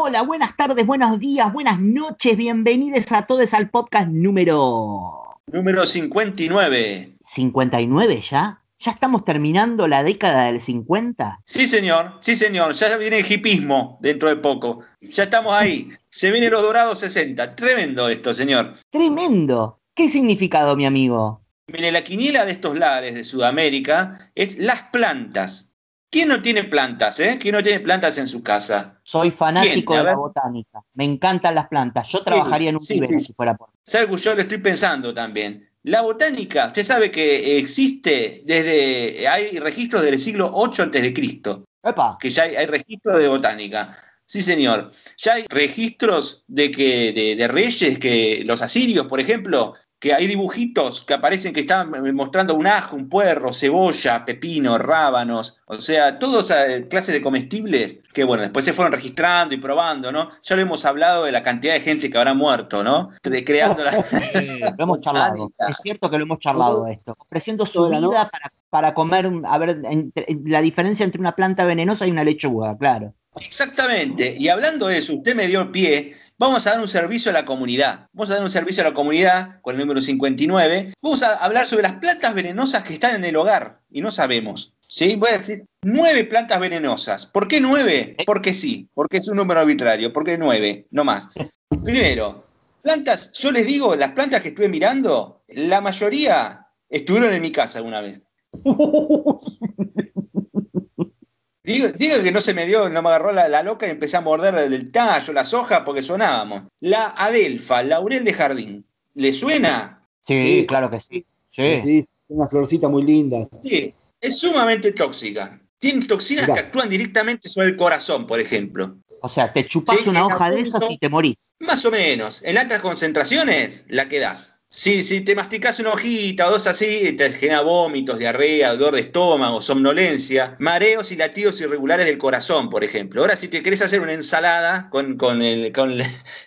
Hola, buenas tardes, buenos días, buenas noches, bienvenidos a todos al podcast número... Número 59. ¿59 ya? ¿Ya estamos terminando la década del 50? Sí, señor, sí, señor. Ya viene el hipismo dentro de poco. Ya estamos ahí. Se vienen los dorados 60. Tremendo esto, señor. Tremendo. ¿Qué significado, mi amigo? Mire, la quiniela de estos lares de Sudamérica es las plantas. ¿Quién no tiene plantas, eh? ¿Quién no tiene plantas en su casa? Soy fanático de la botánica. Me encantan las plantas. Yo trabajaría en un sí, si fuera por. ¿Sabe yo lo estoy pensando también? La botánica, usted sabe que existe desde. Hay registros del siglo 8 a.C. Que ya hay, registros de botánica. Sí, señor. Ya hay registros de que de, de, reyes que los asirios, por ejemplo, que hay dibujitos que aparecen que están mostrando un ajo, un puerro, cebolla, pepino, rábanos, o sea, todas clases de comestibles que, bueno, después se fueron registrando y probando, ¿no? Ya lo hemos hablado de la cantidad de gente que habrá muerto, ¿no? Creando la... lo hemos charlado, es cierto que lo hemos charlado esto, ofreciendo su vida para, para comer, a ver, la diferencia entre una planta venenosa y una lechuga, claro. Exactamente, y hablando de eso, usted me dio pie Vamos a dar un servicio a la comunidad. Vamos a dar un servicio a la comunidad con el número 59. Vamos a hablar sobre las plantas venenosas que están en el hogar y no sabemos. ¿Sí? Voy a decir nueve plantas venenosas. ¿Por qué nueve? Porque sí, porque es un número arbitrario. ¿Por qué nueve? No más. Primero, plantas, yo les digo, las plantas que estuve mirando, la mayoría estuvieron en mi casa alguna vez. Digo, que no se me dio, no me agarró la, loca y empecé a morder el tallo, las hojas, porque sonábamos. La adelfa, laurel de jardín, ¿le suena? Sí, claro que sí. Sí. sí, una florcita muy linda. Sí, es sumamente tóxica. Tiene toxinas que actúan directamente sobre el corazón, por ejemplo. O sea, te chupas una hoja de esas y te morís. Más o menos. En altas concentraciones la quedás. Si, si te masticas una hojita o dos así, te genera vómitos, diarrea, dolor de estómago, somnolencia, mareos y latidos irregulares del corazón, por ejemplo. Ahora, si te querés hacer una ensalada con, con, el, con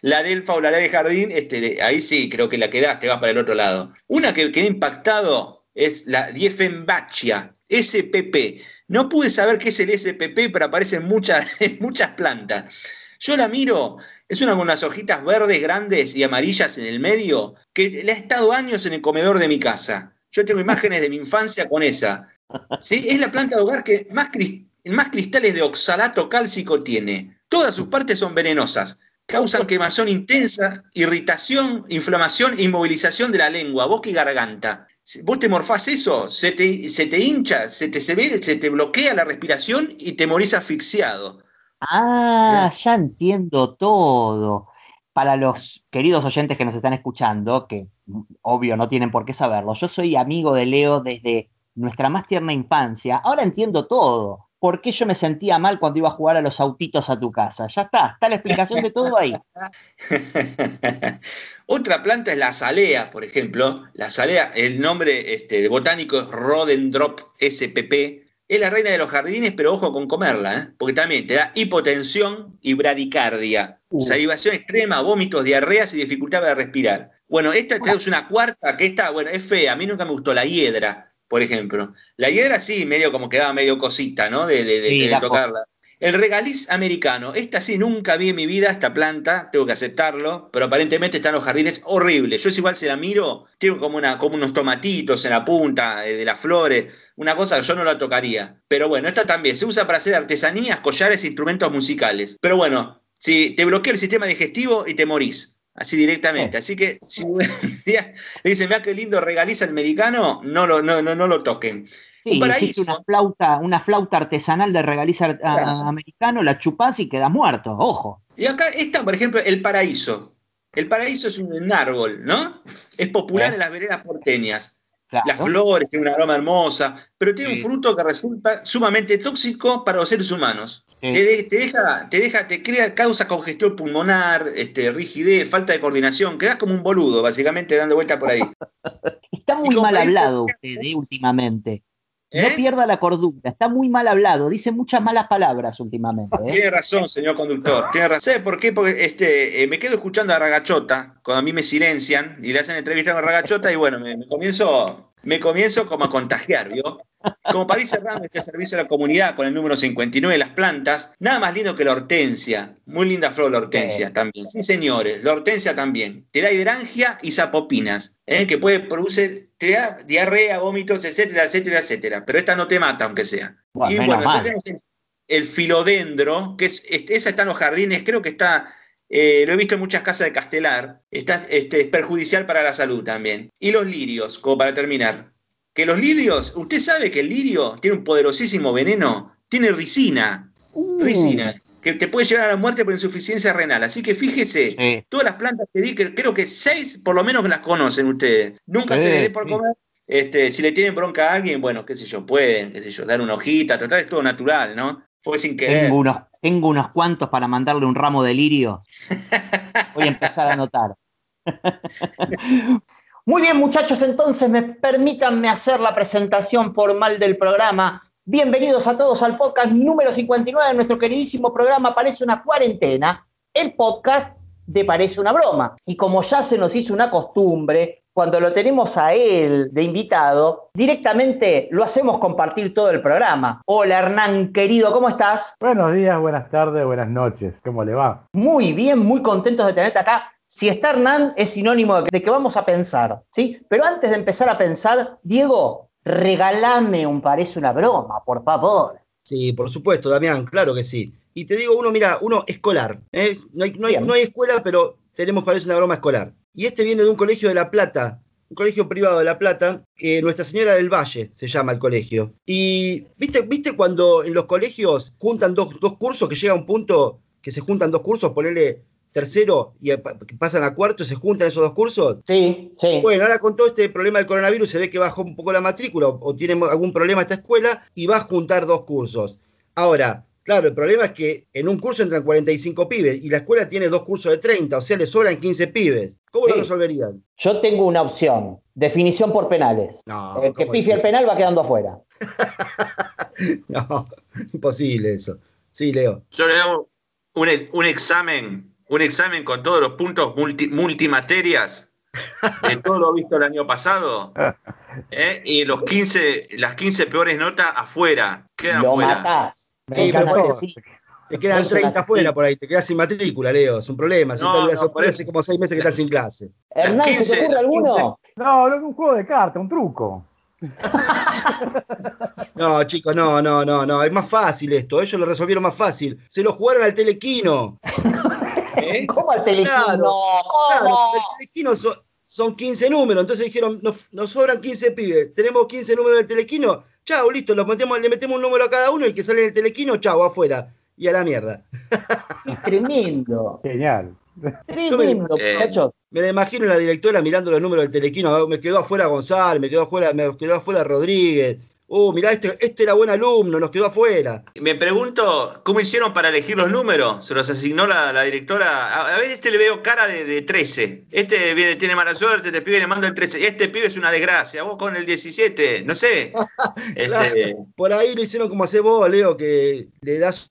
la delfa o la de jardín, este, ahí sí, creo que la quedás, te vas para el otro lado. Una que quedé impactado es la Diefenbachia, SPP. No pude saber qué es el SPP, pero aparece muchas, en muchas plantas. Yo la miro es una con unas hojitas verdes grandes y amarillas en el medio que le ha estado años en el comedor de mi casa. Yo tengo imágenes de mi infancia con esa. ¿Sí? Es la planta de hogar que más, cristales de oxalato cálcico tiene. Todas sus partes son venenosas. Causan quemazón intensa, irritación, inflamación e inmovilización de la lengua, boca y garganta. Vos te morfás eso, se te, se te hincha, se te, se, ve, se te bloquea la respiración y te morís asfixiado. Ah, ya entiendo todo. Para los queridos oyentes que nos están escuchando, que mm, obvio no tienen por qué saberlo, yo soy amigo de Leo desde nuestra más tierna infancia. Ahora entiendo todo. ¿Por qué yo me sentía mal cuando iba a jugar a los autitos a tu casa? Ya está, está la explicación de todo ahí. Otra planta es la salea, por ejemplo. La salea, el nombre este, botánico es Rodendrop spp, es la reina de los jardines, pero ojo con comerla, ¿eh? porque también te da hipotensión y bradicardia, uh. salivación extrema, vómitos, diarreas y dificultad para respirar. Bueno, esta es una cuarta, que esta, bueno, es fea, a mí nunca me gustó, la hiedra, por ejemplo. La hiedra sí, medio como quedaba medio cosita, ¿no? De, de tocarla. El regaliz americano, esta sí nunca vi en mi vida, esta planta, tengo que aceptarlo, pero aparentemente está en los jardines horribles. Yo es igual si la miro, tiene como, una, como unos tomatitos en la punta eh, de las flores, una cosa que yo no la tocaría. Pero bueno, esta también se usa para hacer artesanías, collares e instrumentos musicales. Pero bueno, si te bloquea el sistema digestivo y te morís. Así directamente. Así que si dicen, vea qué lindo regaliza el americano, no lo, no, no, no lo toquen. Sí, hiciste una flauta, una flauta artesanal de regaliza americano, la chupás y quedas muerto, ojo. Y acá está, por ejemplo, el paraíso. El paraíso es un árbol, ¿no? Es popular en las veredas porteñas. Las flores, tiene una aroma hermosa, pero tiene un fruto que resulta sumamente tóxico para los seres humanos. Te, deja, te deja, te crea, causa congestión pulmonar, este, rigidez, falta de coordinación, quedas como un boludo, básicamente, dando vuelta por ahí. Está muy mal hablado usted ¿eh? No ¿Eh? pierda la cordura, está muy mal hablado, dice muchas malas palabras últimamente. ¿eh? Tiene razón, señor conductor, tiene razón. ¿Sabe por qué? Porque este, eh, me quedo escuchando a Ragachota, cuando a mí me silencian y le hacen entrevista con Ragachota y bueno, me, comienzo, me comienzo como a contagiar, ¿vio? Como para ir cerrando este servicio a la comunidad con el número 59 de las plantas, nada más lindo que la hortensia. Muy linda flor la hortensia también. Sí, señores, la hortensia también. Te da hidrangia y sapopinas, ¿eh? que puede producir te da diarrea, vómitos, etcétera, etcétera, etcétera. Pero esta no te mata, aunque sea. y bueno, tenemos el filodendro, que es, esa está en los jardines, creo que está eh, lo he visto en muchas casas de Castelar, está, este, es perjudicial para la salud también. Y los lirios, como para terminar. Que los lirios, usted sabe que el lirio tiene un poderosísimo veneno, tiene ricina, uh. ricina, que te puede llevar a la muerte por insuficiencia renal. Así que fíjese, todas las plantas que di, creo que seis por lo menos las conocen ustedes. Nunca se les dé por comer. Este, si le tienen bronca a alguien, bueno, qué sé yo, pueden, qué sé yo, dar una hojita, tratar, es todo natural, ¿no? Fue sin querer. Tengo unos, tengo unos cuantos para mandarle un ramo de lirio. Voy a empezar a anotar. Muy bien, muchachos, entonces me permítanme hacer la presentación formal del programa. Bienvenidos a todos al podcast número 59 de nuestro queridísimo programa Parece una cuarentena, el podcast de Parece una broma. Y como ya se nos hizo una costumbre, cuando lo tenemos a él de invitado, directamente lo hacemos compartir todo el programa. Hola Hernán, querido, ¿cómo estás? Buenos días, buenas tardes, buenas noches. ¿Cómo le va? Muy bien, muy contentos de tenerte acá. Si está Hernán es sinónimo de que, vamos a pensar, ¿sí? Pero antes de empezar a pensar, Diego, regálame un parece una broma, por favor. Sí, por supuesto, Damián, claro que sí. Y te digo uno, mira, uno escolar. ¿eh? No, hay, no hay escuela, pero tenemos parece una broma escolar. Y este viene de un colegio de La Plata, un colegio privado de La Plata, Nuestra Señora del Valle se llama el colegio. Y viste, viste cuando en los colegios juntan dos, cursos, que llega un punto que se juntan dos cursos, ponerle tercero y pasan a cuarto y se juntan esos dos cursos? Sí, sí. Bueno, ahora con todo este problema del coronavirus se ve que bajó un poco la matrícula o tiene algún problema esta escuela y va a juntar dos cursos. Ahora, Claro, el problema es que en un curso entran 45 pibes y la escuela tiene dos cursos de 30, o sea, le sobran 15 pibes. ¿Cómo lo resolverían? Yo tengo una opción, definición por penales. el que pifia el penal va quedando afuera. no, imposible eso. Sí, Leo. Yo le hago un, examen, un examen con todos los puntos multimaterias de todo lo visto el año pasado. ¿eh? Y los 15, las 15 peores notas afuera. Quedan lo Matás. Te quedan 30 afuera por ahí, te quedas sin matrícula, Leo, es un problema. Si no, no, hace como seis meses que estás sin clase. Hernán, ¿se te ocurre alguno? No, no, un juego de cartas, un truco. no, chicos, no, no, no, no. Es más fácil esto. Ellos lo resolvieron más fácil. Se lo jugaron al telequino. ¿Eh? ¿Cómo al telequino? Claro, el telequino son, 15 números. Entonces dijeron, nos, nos sobran 15 pibes. Tenemos 15 números del telequino Chao, listo, lo metemos, le metemos un número a cada uno y el que sale del telequino, chao, afuera. Y a la mierda. tremendo. Genial. Tremendo, muchachos. Me la imagino la directora mirando los números del telequino. Me quedó afuera González, me quedó afuera, me quedó afuera Rodríguez, Uh, mirá, este, este era buen alumno, nos quedó afuera. Me pregunto, ¿cómo hicieron para elegir los números? ¿Se los asignó la, directora? A, ver, este le veo cara de, 13. Este viene, tiene mala suerte, este pibe le manda el 13. Este pibe es una desgracia, vos con el 17, no sé. Este, por ahí lo hicieron como hace vos, Leo, que le das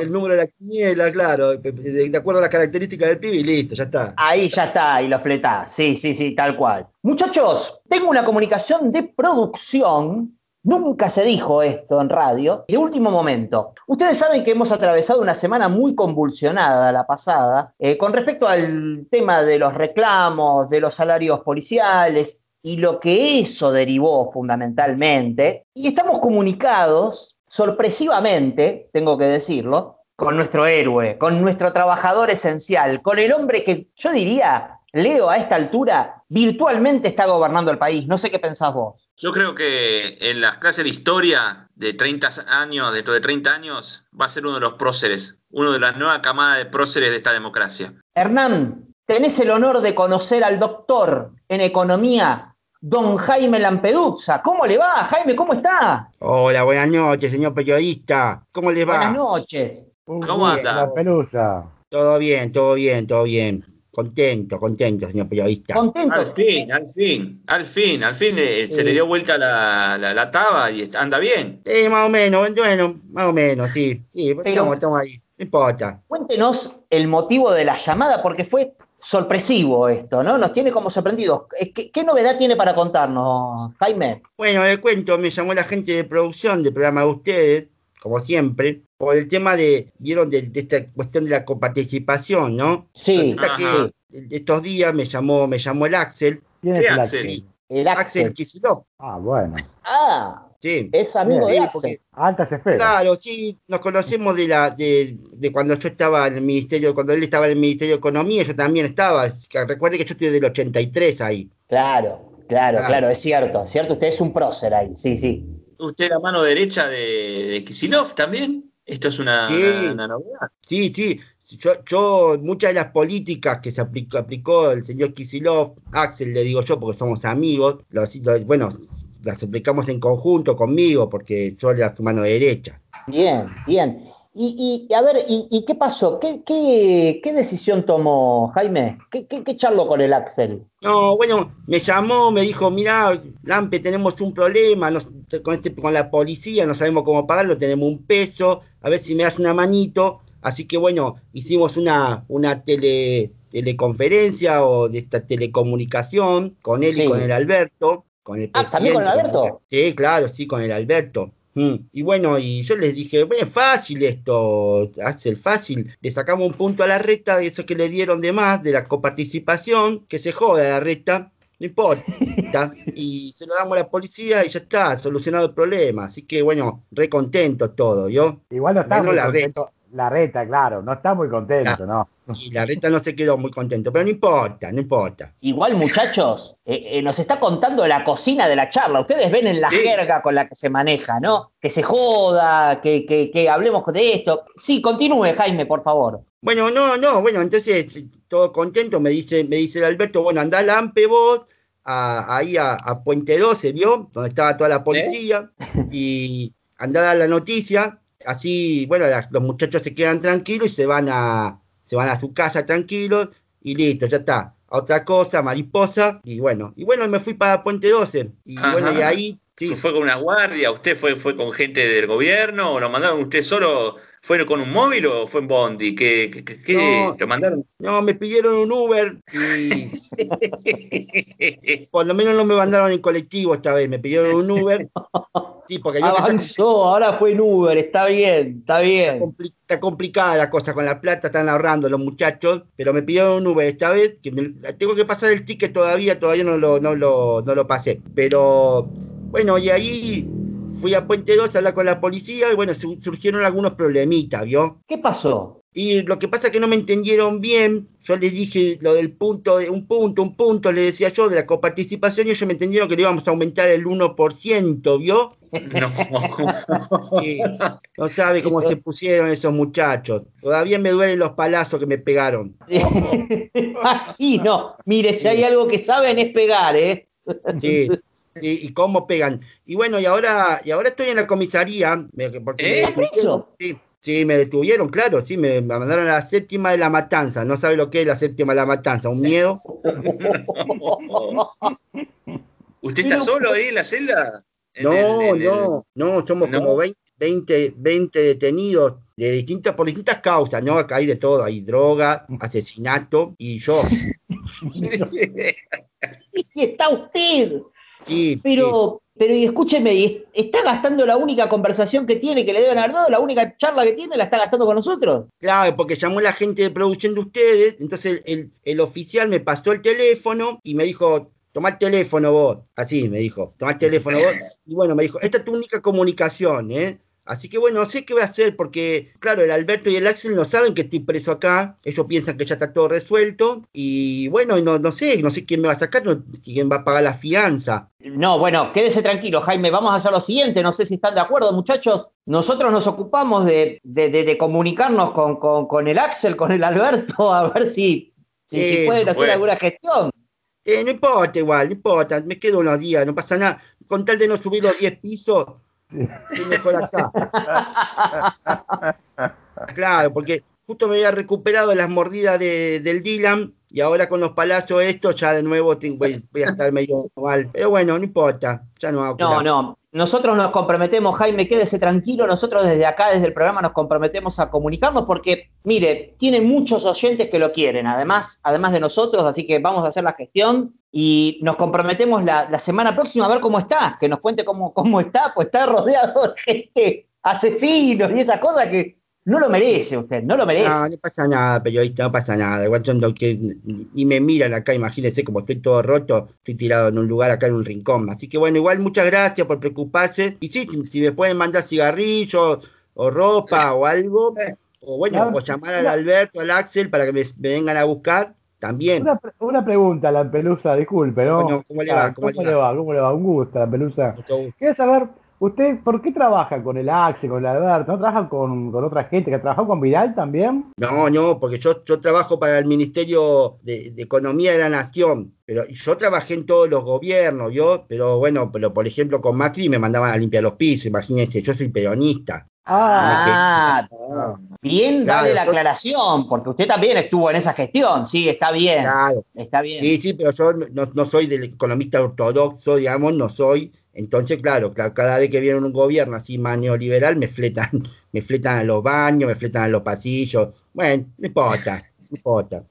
El, número de la quiniela, claro, de, acuerdo a las características del pibe y listo, ya está. Ahí ya está, y lo fletás. Sí, sí, sí, tal cual. Muchachos, tengo una comunicación de producción Nunca se dijo esto en radio. De último momento, ustedes saben que hemos atravesado una semana muy convulsionada la pasada eh, con respecto al tema de los reclamos, de los salarios policiales y lo que eso derivó fundamentalmente. Y estamos comunicados, sorpresivamente, tengo que decirlo, con nuestro héroe, con nuestro trabajador esencial, con el hombre que yo diría Leo a esta altura virtualmente está gobernando el país. No sé qué pensás vos. Yo creo que en las clases de historia de 30 años, dentro de 30 años, va a ser uno de los próceres, uno de la nueva camada de próceres de esta democracia. Hernán, tenés el honor de conocer al doctor en economía, don Jaime Lampedusa. ¿Cómo le va, Jaime? ¿Cómo está? Hola, buenas noches, señor periodista. ¿Cómo le va? Buenas noches. ¿Cómo anda? Lampedusa. Todo bien, todo bien, todo bien. Contento, contento, señor periodista. Contento. Al fin, al fin, al fin, al fin eh, se le dio vuelta la, la, taba y anda bien. Sí, más o menos, bueno, más o menos, sí. Sí, estamos, ahí, no importa. Cuéntenos el motivo de la llamada, porque fue sorpresivo esto, ¿no? Nos tiene como sorprendidos. Eh, ¿Qué, qué novedad tiene para contarnos, Jaime? Bueno, le cuento, me llamó la gente de producción del programa de ustedes, como siempre, por el tema de, vieron, de, de esta cuestión de la coparticipación, ¿no? Sí, Resulta que estos días me llamó, me llamó el Axel, ¿Quién ¿Qué es el? Axel? sí, El Axel Axel. Kicillof, Ah, bueno. Ah, sí. es amigo Sí, de porque Altas esferas. Claro, sí, nos conocemos de la de, de cuando yo estaba en el Ministerio, cuando él estaba en el Ministerio de Economía, yo también estaba. Recuerde que yo estoy del 83 ahí. Claro, claro, Ah. claro, es cierto, cierto, usted es un prócer ahí, sí, sí. ¿Usted la mano derecha de, de Kisilov también? Esto es una, Sí. una- una novedad. Sí, sí. Yo, yo, muchas de las políticas que se aplicó, aplicó el señor Kisilov, Axel le digo yo, porque somos amigos, los- los- bueno, las aplicamos en conjunto conmigo, porque yo era su mano derecha. Bien, bien. Y, y a ver, ¿y, y qué pasó? ¿Qué, qué, qué decisión tomó Jaime? ¿Qué, qué, qué charló con el Axel? No, bueno, me llamó, me dijo, mira, Lampe, tenemos un problema nos- con, este, con la policía, no sabemos cómo pagarlo, tenemos un peso, a ver si me das una manito. Así que bueno, hicimos una, una tele, teleconferencia o de esta telecomunicación con él Sí. y con el Alberto, con el Ah, ¿también con el Alberto? Sí, claro, sí, con el Alberto. Mm. Y bueno, y yo les dije, bueno, es fácil esto, Axel, fácil. Le sacamos un punto a la reta de eso que le dieron de más, de la coparticipación, que se joda la reta, no importa. y se lo damos a la policía y ya está, solucionado el problema. Así que bueno, re contento todo, ¿yo? Igual no está Menos la. La reta, claro. No está muy contento. ¿no? Y la reta no se quedó muy contento, pero no importa, no importa. Igual, muchachos, eh, eh, nos está contando la cocina de la charla. Ustedes ven en la Sí. jerga con la que se maneja, ¿no? Que se joda, que, que, que hablemos de esto. Sí, continúe, Jaime, por favor. Bueno, no, no, bueno, entonces todo contento, me dice, me dice el Alberto, bueno, andá al AMPE vos, a- ahí a, a Puente 12, ¿vio? Donde estaba toda la policía, y andá a dar la noticia, así, bueno, las- los muchachos se quedan tranquilos y se van a, se van a su casa tranquilos, y listo, ya está. A otra cosa, mariposa, y bueno, y bueno, me fui para Puente 12, y Ajá. bueno, y ahí, sí, ¿Fue con una guardia? ¿Usted fue, fue con gente del gobierno? ¿O lo mandaron usted solo? ¿Fue con un móvil o fue en Bondi? ¿Qué, qué? No. lo mandaron? no, me pidieron un Uber, y por lo menos no me mandaron en colectivo esta vez, me pidieron un Uber. Sí, porque yo está, Avanzó, ahora fue en Uber, está bien, está bien. compli- está complicada la cosa con la plata, están ahorrando los muchachos, pero me pidieron un Uber esta vez, que me- tengo que pasar el ticket todavía, todavía no lo, no lo, no lo pasé. Pero bueno, y ahí fui a Puente 2 a hablar con la policía y bueno, su- surgieron algunos problemitas, ¿vio? ¿Qué pasó? Y lo que pasa es que no me entendieron bien. Yo les dije lo del punto, de- un punto, un punto, le decía yo, de la coparticipación, y ellos me entendieron que le íbamos a aumentar el 1%, ¿vio? No. Sí, no sabe cómo se pusieron esos muchachos. Todavía me duelen los palazos que me pegaron. y no, mire, si hay algo que saben es pegar, ¿eh? Sí, sí, y cómo pegan. Y bueno, y ahora, y ahora estoy en la comisaría. Porque ¿Eh? me. Sí, sí, me detuvieron, claro, sí, me, me mandaron a la séptima de la matanza. No sabe lo que es la séptima de la matanza, un miedo. ¿Usted está solo ahí en la celda? En No, el- en el- no, no, somos ¿No? como 20, 20, 20 detenidos de distintas, por distintas causas, ¿no? Acá hay de todo, hay droga, asesinato y yo. Y está usted. Sí, sí. Pero, pero y escúcheme, y está gastando la única conversación que tiene, que le deben haber dado, la única charla que tiene, la está gastando con nosotros. Claro, porque llamó la gente de producción de ustedes, entonces el, el oficial me pasó el teléfono y me dijo, toma el teléfono vos. Así me dijo, toma el teléfono vos. Y bueno, me dijo, esta es tu única comunicación, ¿eh? Así que bueno, no sé qué voy a hacer porque, claro, el Alberto y el Axel no saben que estoy preso acá, ellos piensan que ya está todo resuelto y bueno, no, no sé, no sé quién me va a sacar, no- quién va a pagar la fianza. No, bueno, quédese tranquilo, Jaime. Vamos a hacer lo siguiente. No sé si están de acuerdo, muchachos. Nosotros nos ocupamos de, de- de- de comunicarnos con, con- con el Axel, con el Alberto, a ver si, si, Sí, si pueden hacer bueno. alguna gestión. Eh, no importa igual, no importa, me quedo unos días, no pasa nada, con tal de no subir los 10 pisos, estoy mejor acá. Claro, porque justo me había recuperado de las mordidas de- del Dylan y ahora con los palazos estos ya de nuevo voy, voy a estar medio mal. Pero bueno, no importa, ya no hago No, no. Nosotros nos comprometemos, Jaime, quédese tranquilo, nosotros desde acá, desde el programa, nos comprometemos a comunicarnos porque, mire, tiene muchos oyentes que lo quieren, además, además de nosotros, así que vamos a hacer la gestión y nos comprometemos la, semana próxima a ver cómo está, que nos cuente cómo, cómo está, pues está rodeado de gente, asesinos y esas cosas que no lo merece usted, no lo merece. No, no pasa nada, periodista, no pasa nada. Igual son que y me miran acá, imagínense como estoy todo roto, estoy tirado en un lugar acá en un rincón. Así que bueno, igual muchas gracias por preocuparse. Y sí, si, me pueden mandar cigarrillos o ropa o algo, o bueno, o llamar al Alberto, al Axel para que me, vengan a buscar. También. Una, pregunta, la pelusa, disculpe, ¿no? ¿Cómo, le va? ¿Cómo, le va? ¿Cómo le va? Un gusto, la pelusa. Quiero saber, ¿Usted por qué trabaja con el Axel, con el Alberto? ¿No trabaja con, otra gente que trabajó con Vidal también? No, no, porque yo, yo trabajo para el Ministerio de, Economía de la Nación. Pero yo trabajé en todos los gobiernos, yo, pero bueno, pero por ejemplo con Macri me mandaban a limpiar los pisos, imagínense, yo soy peronista. Ah, bien, dale la aclaración, porque usted también estuvo en esa gestión, sí, está bien. Claro. Está bien. Sí, sí, pero yo no, no soy del economista ortodoxo, digamos, no soy entonces, claro, cada vez que viene un gobierno así más neoliberal, me fletan, me fletan a los baños, me fletan a los pasillos. Bueno, no importa, no importa.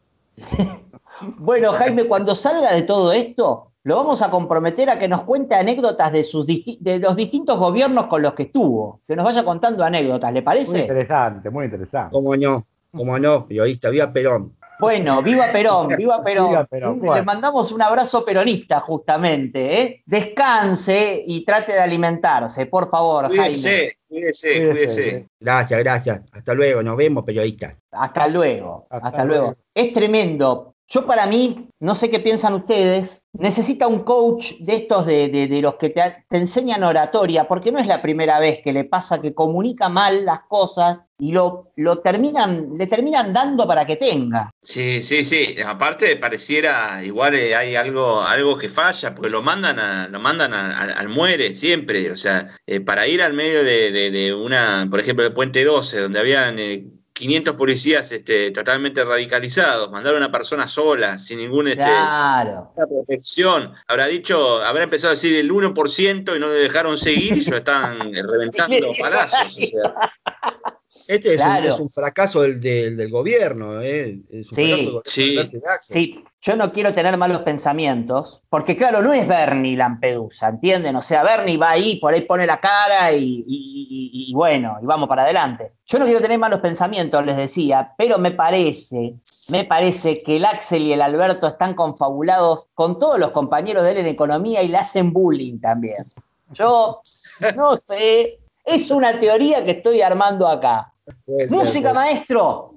bueno, Jaime, cuando salga de todo esto, lo vamos a comprometer a que nos cuente anécdotas de, sus de los distintos gobiernos con los que estuvo. Que nos vaya contando anécdotas, ¿le parece? Muy interesante, muy interesante. Cómo no, cómo no, periodista, viva Perón. Bueno, viva Perón, viva Perón. Le mandamos un abrazo peronista, justamente. ¿eh? Descanse y trate de alimentarse, por favor, cuídese, Cuídese, cuídese. Gracias, gracias. Hasta luego, nos vemos, periodista. Hasta luego, hasta, luego. Es tremendo yo para mí, no sé qué piensan ustedes, necesita un coach de estos de, los que te, enseñan oratoria, porque no es la primera vez que le pasa que comunica mal las cosas y lo, lo terminan, le terminan dando para que tenga. Sí, sí, sí. Aparte pareciera igual eh, hay algo, algo que falla, porque lo mandan a, lo mandan al muere siempre. O sea, eh, para ir al medio de, una, por ejemplo, de Puente 12, donde habían eh, 500 policías este, totalmente radicalizados, mandar a una persona sola, sin ninguna este, protección. Habrá dicho, habrá empezado a decir el 1% y no le dejaron seguir y ya están reventando palazos. Este es, un, fracaso del, gobierno, ¿eh? Es un sí, sí. sí, yo no quiero tener malos pensamientos, porque claro, no es Bernie Lampedusa, ¿entienden? O sea, Bernie va ahí, por ahí pone la cara y, bueno, y vamos para adelante. Yo no quiero tener malos pensamientos, les decía, pero me parece, me parece que el Axel y el Alberto están confabulados con todos los compañeros de él en economía y le hacen bullying también. Yo no sé, es una teoría que estoy armando acá. Música, maestro.